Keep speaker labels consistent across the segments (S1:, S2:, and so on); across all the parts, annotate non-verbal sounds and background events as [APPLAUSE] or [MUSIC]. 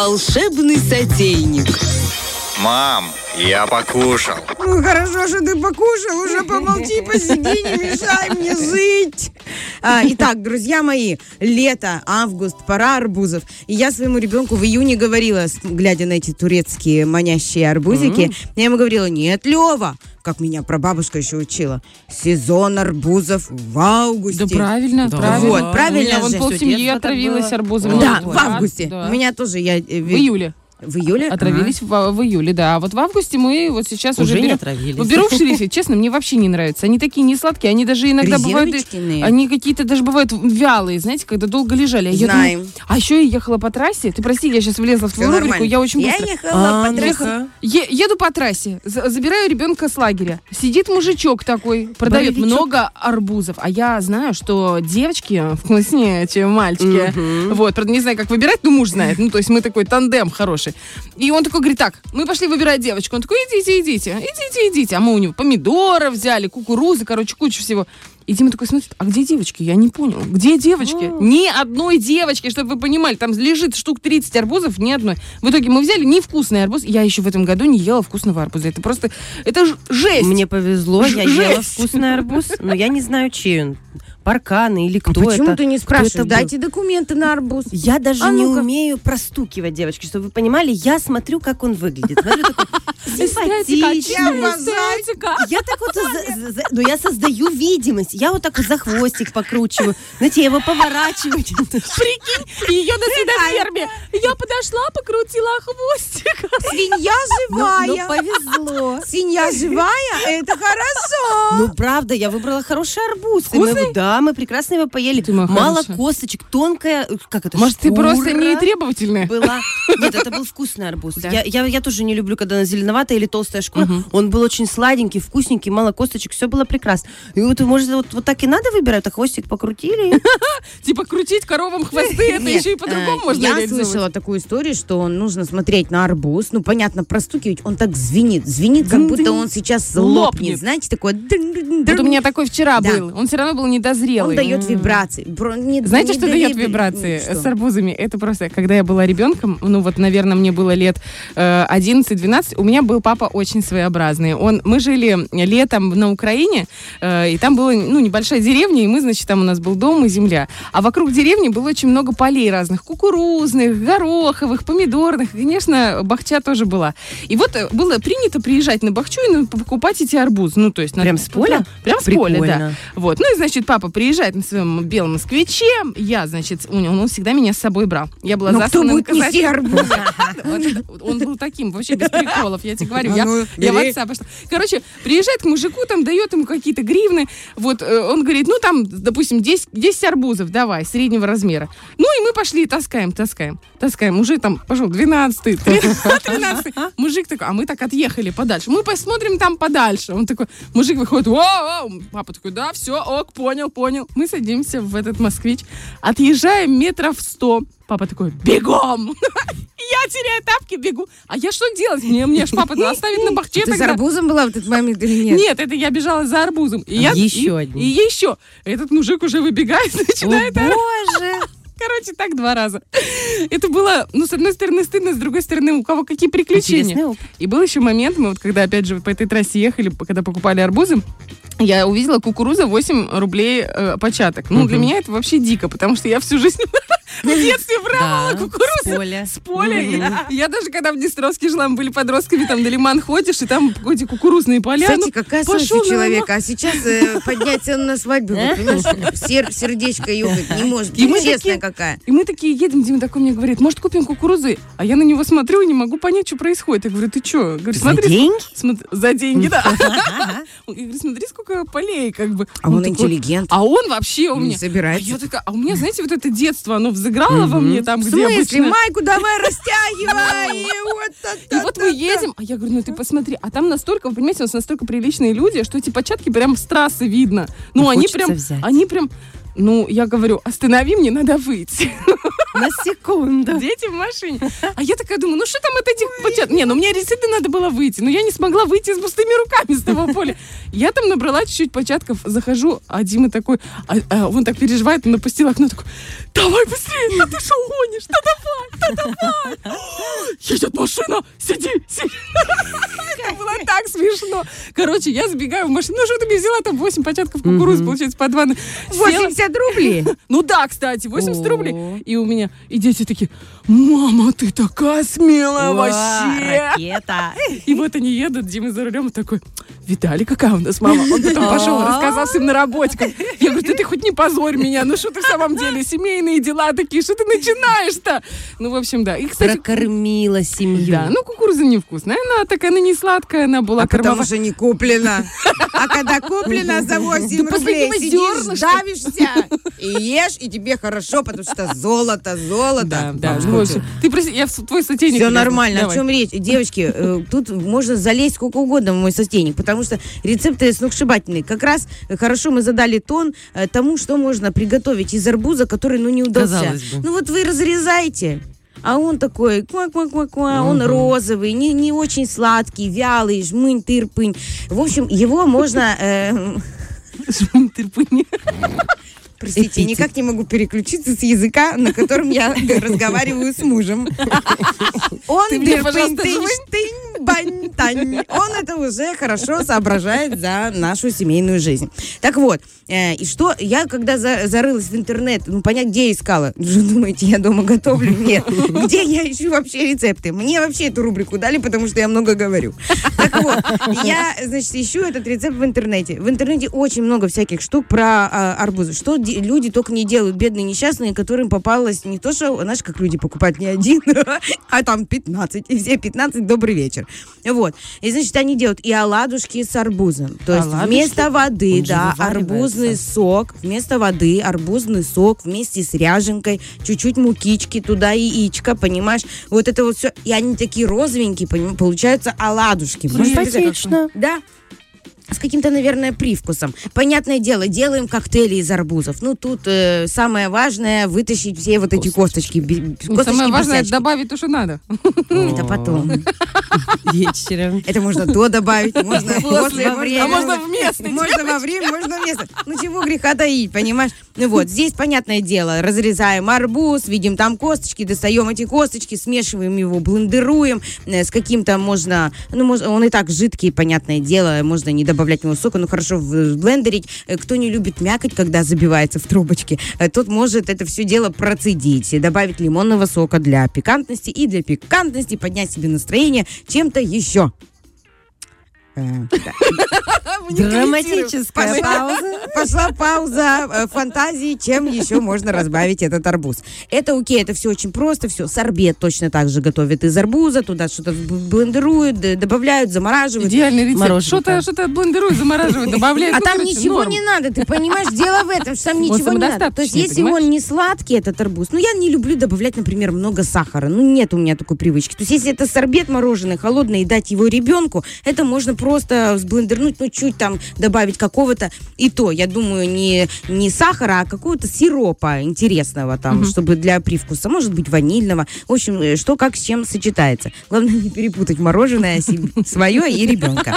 S1: волшебный сотейник.
S2: Мам, я покушал.
S3: Ну, хорошо, что ты покушал. Уже помолчи, посиди, не мешай мне жить. А, итак, друзья мои, лето, август, пора арбузов. И я своему ребенку в июне говорила, глядя на эти турецкие манящие арбузики, я ему говорила, нет, Лева, как меня прабабушка еще учила, сезон арбузов в августе.
S4: Да правильно,
S5: Да.
S4: правильно.
S3: Вот, правильно
S4: У меня вон полсемьи отравилась арбузами.
S3: Да,
S4: Вот,
S3: в августе.
S4: да.
S3: У меня тоже я... э,
S4: В июле.
S3: В июле?
S4: Отравились в, в июле, да. А вот в августе мы вот сейчас уже,
S5: Уже
S4: берем...
S5: отравились.
S4: Беру в [LAUGHS] шерифе, честно, мне вообще не нравятся. Они такие не сладкие, они даже иногда бывают... Они какие-то даже бывают вялые, знаете, когда долго лежали. А я
S3: Знаем.
S4: думаю- а еще я ехала по трассе. Ты прости, я сейчас влезла в твою рубрику,
S3: нормально.
S4: я очень
S3: Я
S4: быстро.
S3: ехала
S5: А,
S3: по трассе.
S4: Е- еду по трассе, за- забираю ребенка с лагеря. Сидит мужичок такой, продает
S5: Боровичок.
S4: много арбузов. А я знаю, что девочки вкуснее, чем мальчики. Вот, правда, не знаю, как выбирать, но муж знает. Ну, то есть мы такой тандем хороший. И он такой говорит, так, мы пошли выбирать девочку. Он такой, идите, идите, идите, идите. А мы у него помидоры взяли, кукурузы, короче, кучу всего. И Дима такой смотрит, а где девочки? Я не понял. Где девочки? Ни одной девочки, чтобы вы понимали. Там лежит штук 30 арбузов, ни одной. В итоге мы взяли невкусный арбуз. Я еще в этом году не ела вкусного арбуза. Это просто, это жесть.
S5: Мне повезло, я
S4: Жесть.
S5: ела вкусный арбуз, но я не знаю, чей он. Парканы или
S3: А
S5: кто
S3: почему
S5: это.
S3: ты не спрашиваешь? Дайте документы на арбуз.
S5: Я даже
S3: А
S5: не
S3: ну-ка.
S5: умею простукивать, девочки, чтобы вы понимали, я смотрю, как он выглядит. Смотрю, такой [LAUGHS] симпатичный. Я так вот, за- ну я создаю видимость. Я вот так вот за хвостик покручиваю. Знаете, я его поворачиваю.
S4: Прикинь, ее на свиноферме. Я подошла, покрутила хвостик.
S3: Свинья
S5: Ну,
S3: живая.
S5: ну, повезло.
S3: Свинья живая, это хорошо.
S5: Ну, правда, я выбрала хороший арбуз.
S4: Вкусный?
S5: да, мы прекрасно его поели.
S4: Ты моя
S5: Мало
S4: хорошая.
S5: косточек, тонкая, э, как это,
S4: Может, ты
S5: шкура
S4: просто не требовательная?
S5: была. [LAUGHS] Нет, это был вкусный арбуз.
S4: Да.
S5: Я, я, я тоже не люблю, когда она зеленоватая или толстая шкура. Он был очень сладенький, вкусненький, мало косточек, все было прекрасно. И вот, может, вот, вот так и надо выбирать, так хвостик покрутили. [LAUGHS]
S4: Типа крутить коровам хвосты, это еще и по-другому
S3: э,
S4: можно
S3: Я слышала такую историю, что нужно смотреть на арбуз. Ну, понятно, простукивать. Он так звенит. Звенит, как будто он сейчас лопнет. Знаете, такой...
S4: Вот у меня такой вчера был. Он все равно был недозрелый.
S3: Он дает вибрации. Бро- не-
S4: Знаете,
S3: не
S4: что дает вибрации
S3: что?
S4: с арбузами? Это просто, когда я была ребенком, ну вот, наверное, мне было лет э, 11-12, у меня был папа очень своеобразный. Он, мы жили летом на Украине, э, и там была, ну, небольшая деревня, и мы, значит, там у нас был дом и земля. А вокруг деревни было очень много полей разных, кукурузных, гороховых, помидорных, и, конечно, бахча тоже была. И вот э, было принято приезжать на бахчу и на- покупать эти арбузы. Ну, то есть... на-
S5: Прям с поля?
S4: Прям с поля, да. Вот. Ну и, значит, папа приезжает на своем белом москвиче. Я, значит, у него, он всегда меня с собой брал. Я была
S3: Ну, кто будет арбуз? [LAUGHS]
S4: Вот, Он был таким, вообще без приколов, я тебе говорю. Я,
S3: ну,
S4: в отца пошла. Короче, приезжает к мужику, там дает ему какие-то гривны. Вот э, он говорит, ну там, допустим, 10, 10 арбузов, давай, среднего размера. Ну и мы пошли, таскаем, таскаем, таскаем. Уже там пошел 12 13 [LAUGHS] Мужик такой, а мы так отъехали подальше. Мы посмотрим там подальше. Он такой, мужик выходит, о, папа такой, да, все, ок, понял, понял. Мы садимся в этот москвич, отъезжаем метров 100. Папа такой, бегом! [LAUGHS] Я теряю тапки, бегу. А я что делать? Мне, мне ж папа оставит на бахче [LAUGHS]
S3: Ты с
S4: тогда.
S3: арбузом была в этот момент или нет?
S4: Нет, это я бежала за арбузом. И я,
S5: Еще
S4: и,
S5: одним.
S4: И еще. Этот мужик уже выбегает, [LAUGHS] начинает орать.
S5: Боже!
S4: Короче, так два раза. Это было, ну, с одной стороны, стыдно, с другой стороны, у кого какие приключения. И был еще момент, мы вот когда, опять же, по этой трассе ехали, когда покупали арбузы, я увидела кукуруза 8 рублей э, початок. Ну, для меня это вообще дико, потому что я всю жизнь [LAUGHS] в детстве
S5: Да,
S4: кукурузу.
S5: с поля.
S4: С поля. Я- даже, когда в Днестровске жила, мы были подростками, там на лиман ходишь, и там эти кукурузные поля.
S3: Кстати,
S4: ну,
S3: какая совесть у человека. А сейчас э, поднять цену на свадьбу, сердечко ёкать не может. Честная какая.
S4: И мы такие едем, Дима такой мне говорит, может, купим кукурузы? А я на него смотрю и не могу понять, что происходит. Я говорю, ты что?
S5: За деньги?
S4: За деньги, да. [LAUGHS] Я говорю, смотри, сколько полей, как бы.
S3: А он
S4: такой,
S3: интеллигент.
S4: А он вообще у меня... А
S3: собирается.
S4: я такая, а у меня, знаете, вот это детство, оно взыграло во мне там,
S3: В
S4: где
S3: смысле?
S4: обычно...
S3: Майку давай растягивай! [LAUGHS] И вот
S4: мы едем, а я говорю, ну ты посмотри, а там настолько, вы понимаете, у нас настолько приличные люди, что эти початки прям с трассы видно. Ну, они прям, они прям, ну, я говорю, останови, мне надо выйти.
S5: На секунду.
S4: Дети в машине. А я такая думаю, ну что там от этих почат? Не, ну мне действительно надо было выйти. Но я не смогла выйти с пустыми руками с того поля. Я там набрала чуть-чуть початков, захожу, а Дима такой, а- а он так переживает, он напустил окно, такой, давай быстрее, да ты что гонишь, да давай. машина, сиди, сиди. Это было так смешно. Короче, я сбегаю в машину. Ну, что ты мне взяла там 8 початков кукурузы, получается, по 2.
S3: 80 рублей. [LAUGHS]
S4: Ну да, кстати, 80
S5: О.
S4: рублей. И у меня, и дети такие, мама, ты такая смелая вообще.
S5: Ракета.
S4: И вот они едут, Дима за рулем такой, видали, какая у нас мама? Он потом [LAUGHS] пошел, рассказал всем на работе. Я говорю, ты хоть не позорь меня, ну что ты в самом деле, семейные дела такие, что ты начинаешь-то? Ну, в общем, да. И, кстати,
S5: Прокормила семью.
S4: да, ну кукуруза невкусная, она такая, она не сладкая, она была
S3: А потому
S4: кормовая.
S3: что не куплена. [LAUGHS] А когда куплена за 8
S4: До
S3: рублей, сидишь, давишься и ешь, и тебе хорошо, потому что золото, золото.
S4: Да, да. Ты прости, я в твой сотейник.
S3: Все нормально.
S4: Давай.
S3: О чем речь? Девочки, э, тут можно залезть сколько угодно в мой сотейник, потому что рецепты сногсшибательные. Как раз хорошо мы задали тон э, тому, что можно приготовить из арбуза, который, ну, не удался.
S5: Казалось бы.
S3: Ну, вот вы разрезаете, а он такой, ква-ква-ква-ква, он розовый, не, не очень сладкий, вялый, жмынь, тырпынь. В общем, его можно... э,
S4: Жмынь, тырпынь.
S3: Простите, никак не могу переключиться с языка, на котором я [LAUGHS] разговариваю с мужем. [LAUGHS] Он
S4: Ты мне,
S3: дырпынь,
S4: пожалуйста,
S3: тынь,
S4: жмынь.
S3: штынь, бань, тань. Он это уже хорошо соображает за нашу семейную жизнь. Так вот, э, и что, я когда за- зарылась в интернет, ну, понять, где я искала. Ну, что думаете, я дома готовлю? Нет. Где я ищу вообще рецепты? Мне вообще эту рубрику дали, потому что я много говорю. Так вот, я, значит, ищу этот рецепт в интернете. В интернете очень много всяких штук про а, арбузы. Что люди только не делают, бедные несчастные, которым попалось не то, что, знаешь, как люди покупают не один, [LAUGHS] а там 15, и все 15 добрый вечер. Вот. И, значит, они делают и оладушки с арбузом. То есть
S5: Оладушки?
S3: вместо воды,
S5: Он
S3: да, арбузный сок, вместо воды арбузный сок вместе с ряженкой, чуть-чуть мукички, туда яичко, понимаешь? Вот это вот все. И они такие розовенькие, поним- получаются оладушки. Представить?
S5: Симпатично.
S3: Да. С каким-то, наверное, привкусом. Понятное дело, делаем коктейли из арбузов. Ну, тут э, самое важное вытащить все вот эти косточки. би-
S4: Ну,
S3: косточки
S4: Самое важное,
S3: босячки.
S4: добавить то, что надо.
S3: Это потом. [LAUGHS]
S5: Вечером.
S3: Это можно до добавить, можно после,
S4: А
S3: время.
S4: можно вместо.
S3: Можно во время, можно вместо. Ну чего греха таить, понимаешь? Ну вот, здесь понятное дело, разрезаем арбуз, видим там косточки, достаем эти косточки, смешиваем его, блендеруем, э, с каким-то можно, ну он и так жидкий, понятное дело, можно не добавлять в него сока, но хорошо блендерить. Э, Кто не любит мякоть, когда забивается в трубочке, э, тот может это все дело процедить, добавить лимонного сока для пикантности и для пикантности поднять себе настроение чем-то еще. Э, [LAUGHS]
S5: Драматическая
S3: Пошла,
S5: пауза.
S3: пошла пауза э, фантазии, чем еще можно разбавить этот арбуз. Это окей, это все очень просто, все. Сорбет точно так же готовят из арбуза, туда что-то блендеруют, добавляют, замораживают.
S4: Идеальный рецепт. Что-то что блендируют, замораживают, [LAUGHS] добавляют.
S3: А там ничего не надо, ты понимаешь? Дело в этом, что там ничего не надо. То есть, если он не сладкий, этот арбуз, ну, я не люблю добавлять, например, много сахара. Ну, нет у меня такой привычки. То есть, если это сорбет мороженое, холодное, и дать его ребенку, это можно просто сблендернуть, ну, чуть там добавить какого-то, и то, я думаю, не, не сахара, а какого-то сиропа интересного там, чтобы для привкуса. Может быть, ванильного. В общем, э, что как с чем сочетается. Главное, [LAUGHS] не перепутать мороженое [LAUGHS] свое и ребенка.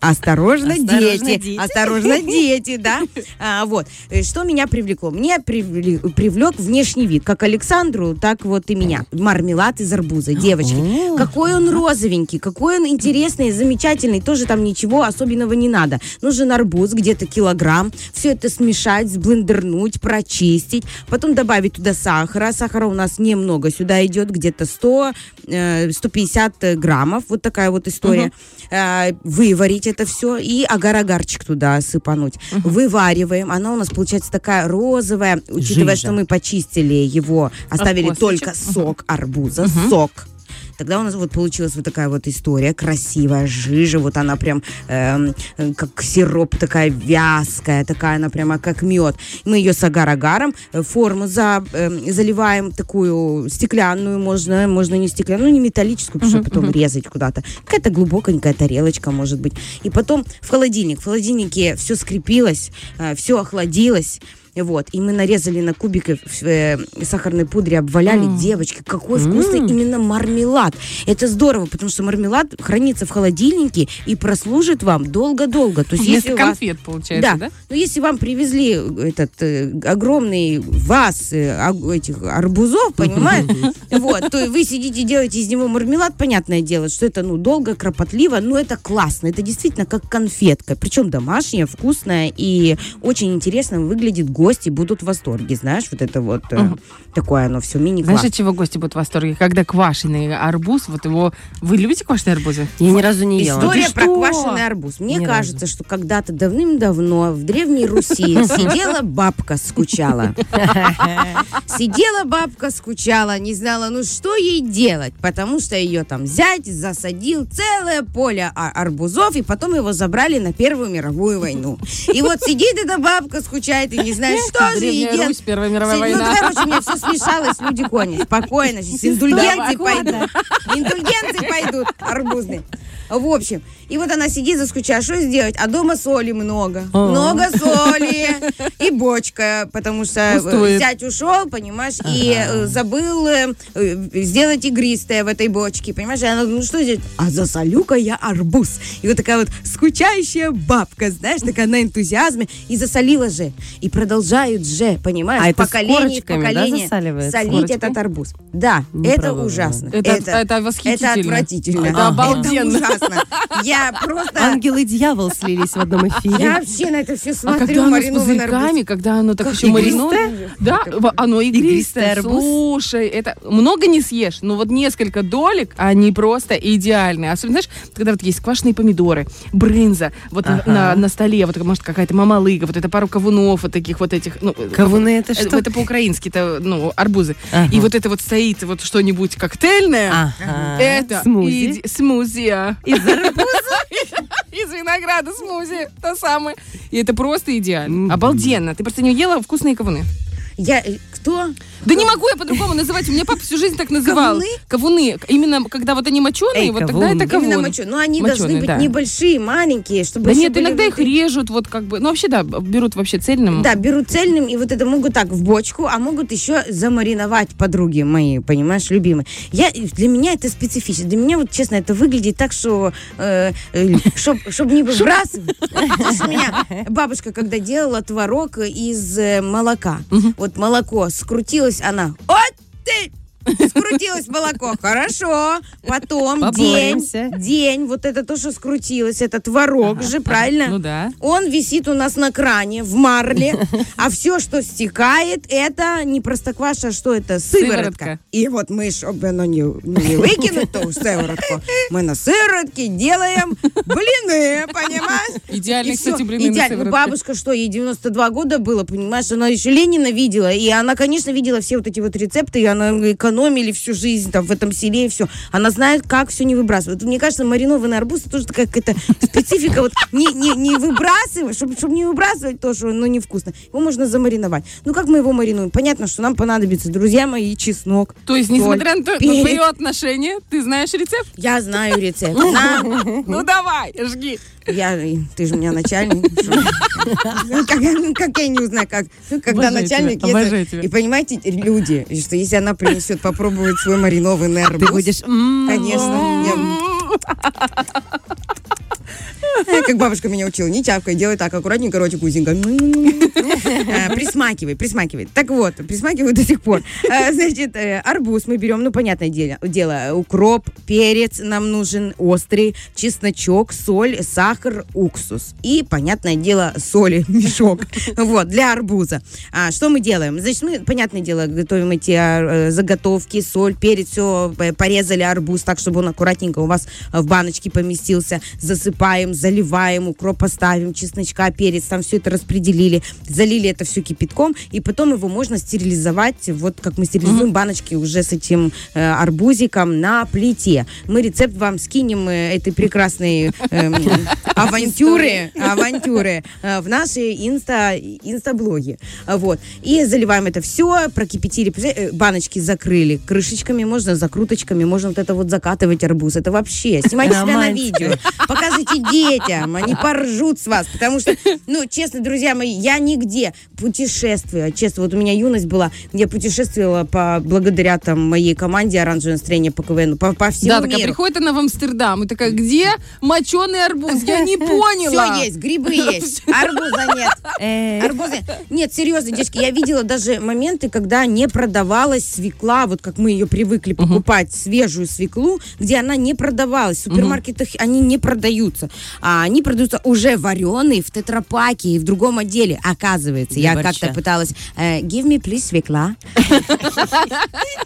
S3: Э, Осторожно,
S5: Осторожно,
S3: дети.
S5: дети.
S3: Осторожно, дети, да. [LAUGHS] А, вот. Э, Что меня привлекло? Привли- привлек внешний вид. Как Александру, так вот и меня. Мармелад из арбуза. Девочки. Какой он розовенький, какой он интересный, замечательный. Тоже там ничего особенного не надо. Нужен арбуз, где-то килограмм. Все это смешать, сблендернуть, прочистить. Потом добавить туда сахара. Сахара у нас немного. Сюда идет где-то 100, э, 150 граммов. Вот такая вот история. Э, Выварить это все и агар-агарчик туда сыпануть. Вывариваем. Она у нас получается такая розовая, учитывая,
S5: Жижа.
S3: что мы почистили его, оставили только сок арбуза, сок. Тогда у нас вот получилась вот такая вот история, красивая жижа, вот она прям э, как сироп такая вязкая, такая она прямо как мед. Мы ее с агар-агаром, э, форму за, эм, заливаем такую стеклянную, можно, можно не стеклянную, ну не металлическую, потому что потом резать куда-то. Какая-то глубоконькая тарелочка может быть. И потом в холодильник. В холодильнике все скрепилось, все охладилось. Вот. И мы нарезали на кубики в э, сахарной пудре, обваляли. Девочки, какой вкусный именно мармелад. Это здорово, потому что мармелад хранится в холодильнике и прослужит вам долго-долго. То есть, если у вас-
S4: конфет, получается, да?
S3: ну, если вам привезли этот э, огромный ваз э, этих арбузов, [LAUGHS] понимаешь, вот, то вы сидите, делаете из него мармелад, понятное дело, что это, ну, долго, кропотливо, но это классно, это действительно как конфетка, причем домашняя, вкусная и очень интересно выглядит, гости будут в восторге, знаешь, вот это вот э, такое оно все мини-класс.
S4: Знаешь, от чего гости будут в восторге? Когда квашеный арбуз, вот его... Вы любите квашеные арбузы?
S5: Я ни разу не ела.
S3: История про квашеный арбуз. Мне
S5: Ни
S3: кажется, что когда-то давным-давно в Древней Руси [LAUGHS] сидела бабка, скучала. [LAUGHS] Сидела бабка, скучала, не знала, ну что ей делать, потому что ее там зять засадил целое поле а- арбузов, и потом его забрали на Первую мировую войну. И вот сидит эта бабка, скучает и не знает, что же ей
S4: Древняя
S3: делать.
S4: Русь, Первая мировая
S3: Ну,
S4: война.
S3: короче, у меня все смешалось, люди кони. Спокойно, сейчас индульгенции пойдут. Индульгенции пойдут арбузные. В общем, и вот она сидит, заскучала, что сделать? А дома соли много. Много соли. [LAUGHS] И бочка, потому что э,
S4: Пустует.
S3: зять ушел, понимаешь, и э, забыл э, сделать игристое в этой бочке, понимаешь? И она, ну что здесь? А засолю-ка я арбуз. И вот такая вот скучающая бабка, знаешь, такая на энтузиазме. И засолила же. И продолжают же, понимаешь,
S5: А
S3: поколение в
S5: да,
S3: поколение солить этот арбуз. Да,
S5: Не
S3: это ужасно.
S4: Это- это восхитительно.
S3: Это отвратительно.
S4: Это обалденно.
S3: Это ужасно. Я [LAUGHS] просто...
S5: Ангел и дьявол слились в одном эфире.
S3: Я вообще на это все
S4: А
S3: смотрю,
S4: когда оно с пузырьками, когда оно так еще мариновано.
S3: игристое?
S4: Да, оно игристое. Слушай, это много не съешь, но вот несколько долек, они просто идеальные. Особенно, знаешь, когда вот есть квашеные помидоры, брынза, вот на-
S5: Ага.
S4: на, на столе, вот может какая-то мамалыга, вот это пару кавунов, вот таких вот этих. Ну,
S5: Кавуны это
S4: э,
S5: что?
S4: Это по-украински, это, ну, арбузы.
S5: Ага.
S4: И вот это вот стоит вот что-нибудь коктейльное.
S5: Ага.
S4: Это
S5: Смузи.
S4: иди- смузи. а.
S5: Из
S4: Из винограда смузи, то самое. И это просто идеально. Обалденно. Ты просто не ела вкусные кавуны.
S3: Я... э, Кто?
S4: Да не могу я по-другому называть. У меня папа всю жизнь так называл.
S3: Кавуны?
S4: Кавуны. Именно когда вот они моченые,
S5: Эй,
S4: вот
S5: кавун.
S4: тогда это кавун.
S3: Именно мочу. Но они должны
S4: Моченые,
S3: быть
S4: да.
S3: небольшие, маленькие, чтобы
S4: Да нет,
S3: были
S4: иногда их режут, вот как бы. Ну, вообще, да, берут вообще цельным.
S3: Да, берут цельным, и вот это могут так в бочку, а могут еще замариновать подруги мои, понимаешь, любимые. Я, для меня это специфично. Для меня, вот честно, это выглядит так, что чтобы не выбрасывать. Знаешь, У меня бабушка, когда делала творог из э, молока, вот молоко скрутилось, она, вот ты! Скрутилось молоко, хорошо. Потом
S5: Поборемся.
S3: день, день, вот это то, что скрутилось, это творог же, правильно?
S4: Ну да.
S3: Он висит у нас на кране в марле, а все, что стекает, это не простокваша, а что это? Сыворотка.
S4: Сыворотка.
S3: И вот мы, чтобы оно не, не выкинуть, ту сыворотку, мы на сыворотке делаем блины, понимаешь? [LAUGHS]
S4: Идеальные,
S3: И всё.
S4: кстати, блины
S3: Идеально. Ну, бабушка, что, ей 92 года было, понимаешь, она еще Ленина видела, и она, конечно, видела все вот эти вот рецепты, и она экономили всю жизнь там в этом селе и все. Она знает, как все не выбрасывать. Мне кажется, маринованный арбуз это тоже такая какая-то специфика, вот не, не, не выбрасывать, чтобы, чтобы не выбрасывать то, что оно невкусно. Его можно замариновать. Ну, как мы его маринуем? Понятно, что нам понадобится, друзья мои, чеснок.
S4: То есть,
S3: соль,
S4: несмотря на, то, на твое отношение, ты знаешь рецепт?
S3: Я знаю рецепт. [LAUGHS]
S4: Ну давай, жги.
S3: Я, ты же у меня начальник. [LAUGHS] Ну, Как, ну, как я не узнаю, как, ну, когда начальник. И понимаете, люди, что если она принесет попробовать свой маринованный арбуз,
S5: Ты будешь... м,
S3: конечно, как бабушка меня учила, не тявкай, делай так, аккуратненько, ротик узенько. Э, Присмакивай, присмакивай. Так вот, присмакиваю до сих пор. Э, Значит, э, арбуз мы берем, ну, понятное дело, укроп, перец нам нужен острый, чесночок, соль, сахар, уксус. И, понятное дело, соли, [LAUGHS] мешок. Вот, для арбуза. А, что мы делаем? Значит, мы, понятное дело, готовим эти а, заготовки, соль, перец, все, порезали арбуз так, чтобы он аккуратненько у вас в баночке поместился. Засыпаем, заливаем, укроп поставим, чесночка, перец, там все это распределили, залили это все кипятком, и потом его можно стерилизовать, вот как мы стерилизуем баночки уже с этим э, арбузиком на плите. Мы рецепт вам скинем э, этой прекрасной эм, [LAUGHS] авантюры, [LAUGHS] авантюры э, в нашей инста, инстаблоге. А, Вот. И заливаем это все, прокипятили, э, баночки закрыли крышечками, можно закруточками, можно вот это вот закатывать арбуз. Это вообще, снимайте себя на видео, показывайте детям, детям. Они поржут с вас. Потому что, ну, честно, друзья мои, я нигде путешествую. Честно, вот у меня юность была, я путешествовала по, благодаря там моей команде «Оранжевое настроение» по КВН, по, по всему
S4: Да, такая
S3: миру.
S4: приходит она в Амстердам и такая, где моченый арбуз? Я не [LAUGHS] поняла.
S3: Все есть, грибы [LAUGHS] есть, арбуза нет.
S5: Э,
S3: Арбузы. Нет, серьезно, девочки, я видела даже моменты, когда не продавалась свекла, вот как мы ее привыкли покупать, свежую свеклу, где она не продавалась. В супермаркетах они не продаются. А они продаются уже вареные в тетрапаке и в другом отделе. Оказывается,
S5: Для
S3: я как-то пыталась э, give me please свекла. [LAUGHS]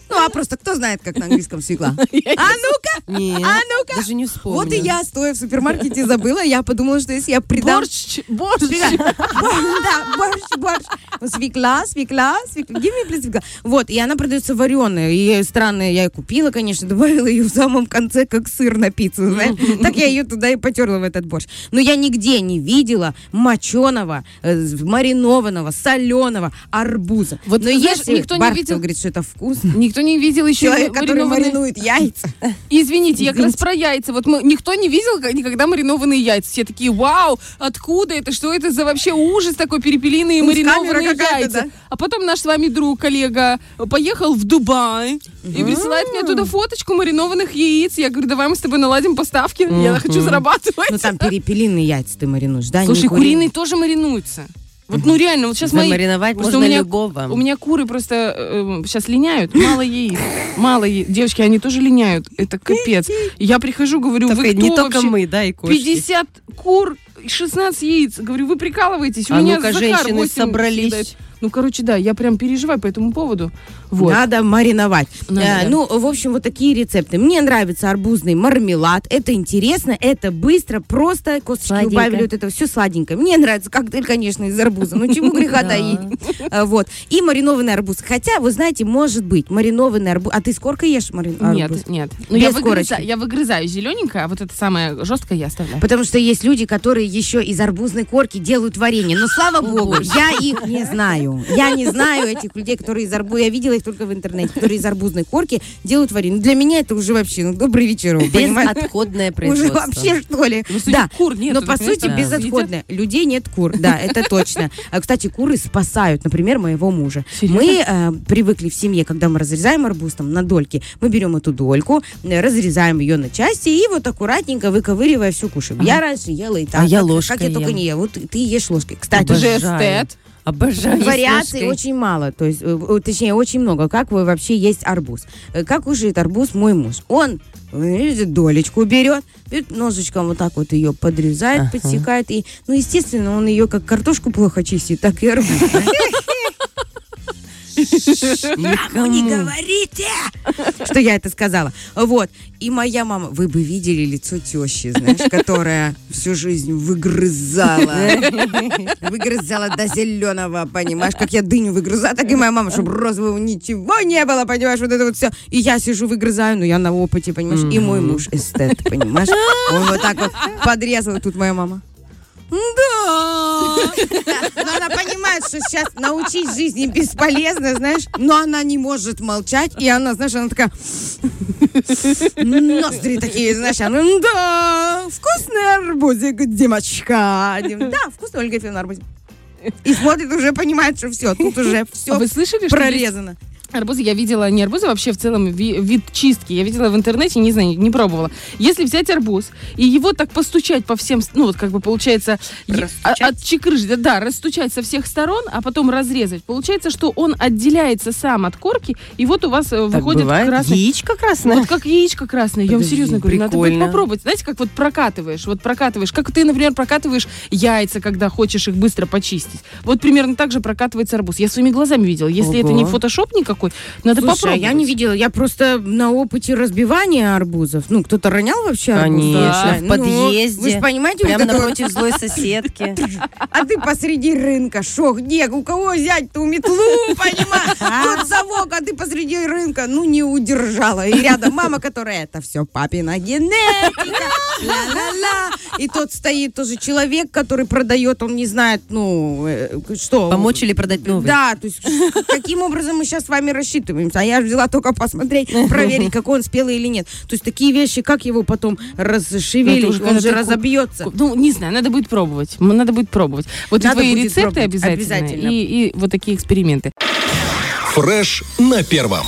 S3: Ну, а просто кто знает, как на английском свекла? [LAUGHS] А ну-ка! А ну-ка!
S5: даже не вспомню.
S3: Вот и я, стоя в супермаркете, забыла. Я подумала, что если я придам...
S4: Борщ, борщ. [LAUGHS]
S3: Да, борщ, борщ. Свекла, свекла, свекла. Give me, please, свекла. Вот, и она продается вареная. И странная, я ее купила, конечно, добавила ее в самом конце, как сыр на пиццу, знаешь. Так я ее туда и потерла в этот борщ. Но я нигде не видела моченого, э, маринованного, соленого арбуза.
S4: Вот,
S3: Но
S4: знаешь,
S3: если
S4: никто не видел-
S3: говорит, что это вкусно,
S4: Никто не видел еще
S3: человек, который маринует яйца.
S4: Извините, я как раз про яйца. Вот мы, никто не видел никогда маринованные яйца. Все такие, вау, откуда это? Что это за вообще ужас такой перепелиные
S3: Кунсткамера
S4: маринованные
S3: да.
S4: А потом наш с вами друг, коллега, поехал в Дубай и присылает мне оттуда фоточку маринованных яиц. Я говорю, давай мы с тобой наладим поставки. Я хочу зарабатывать.
S3: Ну там перепелиные яйца ты маринуешь, да?
S4: Слушай,
S3: куриные.
S4: тоже маринуются. Вот, ну реально, вот сейчас мои... Просто
S5: можно
S4: у меня,
S5: любого.
S4: У меня куры просто сейчас линяют, мало яиц, мало яиц. Девочки, они тоже линяют, это капец. Я прихожу, говорю,
S5: Только
S4: вы кто
S5: не только мы, да, и кошки.
S4: 50 кур, 16 яиц. Говорю, вы прикалываетесь? У
S5: А
S4: меня
S5: ну-ка, женщины
S4: 8
S5: собрались.
S4: съедает. Ну, короче, да, я прям переживаю по этому поводу. Вот.
S3: Надо мариновать.
S4: Надо,
S3: Э. Ну, в общем, вот такие рецепты. Мне нравится арбузный мармелад. Это интересно, это быстро, просто косточки
S5: Сладенько.
S3: убавили, вот это все сладенько. Мне нравится коктейль, конечно, из арбуза. Ну, чему греха [LAUGHS] таить. Э, Вот. И маринованный арбуз. Хотя, вы знаете, может быть, маринованный арбуз. А ты сколько ешь маринованный
S4: Нет,
S3: арбуз?
S4: нет. Ну, выгрызаю,
S3: корочки.
S4: я выгрызаю зелененькое, а вот это самое жесткое я оставляю.
S3: Потому что есть люди, которые еще из арбузной корки делают варенье. Но слава богу, я их не знаю. Я не знаю этих людей, которые из арбуза. Я видела их только в интернете, которые из арбузной корки делают варенье. Для меня это уже вообще, ну, добрый вечер.
S5: Безотходное
S3: Уже
S5: производство.
S3: вообще, что ли?
S4: Ну,
S3: да.
S4: кур нет,
S3: Но, по сути,
S4: да.
S3: безотходное. Людей нет кур, да, это точно. А, Кстати, куры спасают, например, моего мужа.
S4: Серьезно?
S3: Мы э, привыкли в семье, когда мы разрезаем арбуз там на дольки, мы берем эту дольку, э, разрезаем ее на части и вот аккуратненько выковыривая все кушаем. Я раньше ела и так.
S5: А я
S3: как-
S5: ложкой
S3: Как я только
S5: ем.
S3: не ела. Вот ты ешь ложкой. Кстати,
S4: Ты же эстет.
S5: Обожаю.
S3: Вариаций очень мало, то есть, э, точнее, очень много. Как вы вообще есть арбуз? Э, Как кушает арбуз мой муж? Он долечку берет, берет ножичком вот так вот ее подрезает,
S5: Ага.
S3: подсекает, и, ну, естественно, он ее как картошку плохо чистит, так и арбуз. [LAUGHS] Никому не говорите, что я это сказала. Вот. И моя мама, вы бы видели лицо тещи, знаешь, которая всю жизнь выгрызала. Выгрызала до зеленого, понимаешь? Как я дыню выгрызала, так и моя мама, чтобы розового ничего не было, понимаешь? Вот это вот все. И я сижу, выгрызаю, но я на опыте, понимаешь? И мой муж эстет, понимаешь? Он вот так вот подрезал, тут моя мама. Да. Но она понимает, что сейчас научить жизни бесполезно, знаешь, но она не может молчать, и она, знаешь, она такая, ноздри такие, знаешь, она, да, вкусный арбузик, Димочка. Дим, Да, вкусный Ольга Ефимовна арбузик. И смотрит, уже понимает, что все, тут уже все
S4: А вы слышали, что
S3: прорезано.
S4: Арбузы я видела, не арбузы, вообще в целом ви- вид чистки. Я видела в интернете, не знаю, не пробовала. Если взять арбуз и его так постучать по всем, ну вот как бы получается, а- отчекрыжить, да, растучать со всех сторон, а потом разрезать. Получается, что он отделяется сам от корки, и вот у вас э,
S5: Так
S4: выходит
S5: бывает?
S4: красный...
S5: Яичко красное?
S4: Вот как яичко красное, я вам
S5: Подожди,
S4: серьезно говорю, надо будет
S5: прикольно.
S4: попробовать. Знаете, как вот прокатываешь, вот прокатываешь, как ты, например, прокатываешь яйца, когда хочешь их быстро почистить. Вот примерно так же прокатывается арбуз. Я своими глазами видела. Если это не
S5: Ого.
S4: фотошоп никакой, надо
S3: Слушай, а
S4: попробовать.
S3: я не видела, я просто на опыте разбивания арбузов. Ну, кто-то ронял вообще арбуз?
S5: Конечно,
S3: Да.
S5: в подъезде.
S3: Ну, вы же понимаете,
S5: Прямо напротив злой соседки. [LAUGHS]
S3: А ты посреди рынка, шо, где, у кого взять ту метлу, понимаешь? [LAUGHS] Тут совок, а ты посреди рынка, ну, не удержала. И рядом мама, которая, это все папина генетика, ла-ла-ла. И тот стоит тоже человек, который продает, он не знает, ну, э, что.
S5: Помочь или продать новый?
S3: Да, то есть каким образом мы сейчас с вами сами рассчитываемся. А я взяла только посмотреть, [LAUGHS] проверить, какой он спелый или нет. То есть такие вещи, как его потом
S4: Ну,
S3: расшевелить, он же разобьется.
S4: Ну, не знаю, надо будет пробовать. Надо будет пробовать. Вот
S3: Надо
S4: и твои
S3: будет
S4: рецепты
S3: пробовать.
S4: обязательно.
S3: Обязательно.
S4: И, и вот такие эксперименты.
S6: Фреш на первом.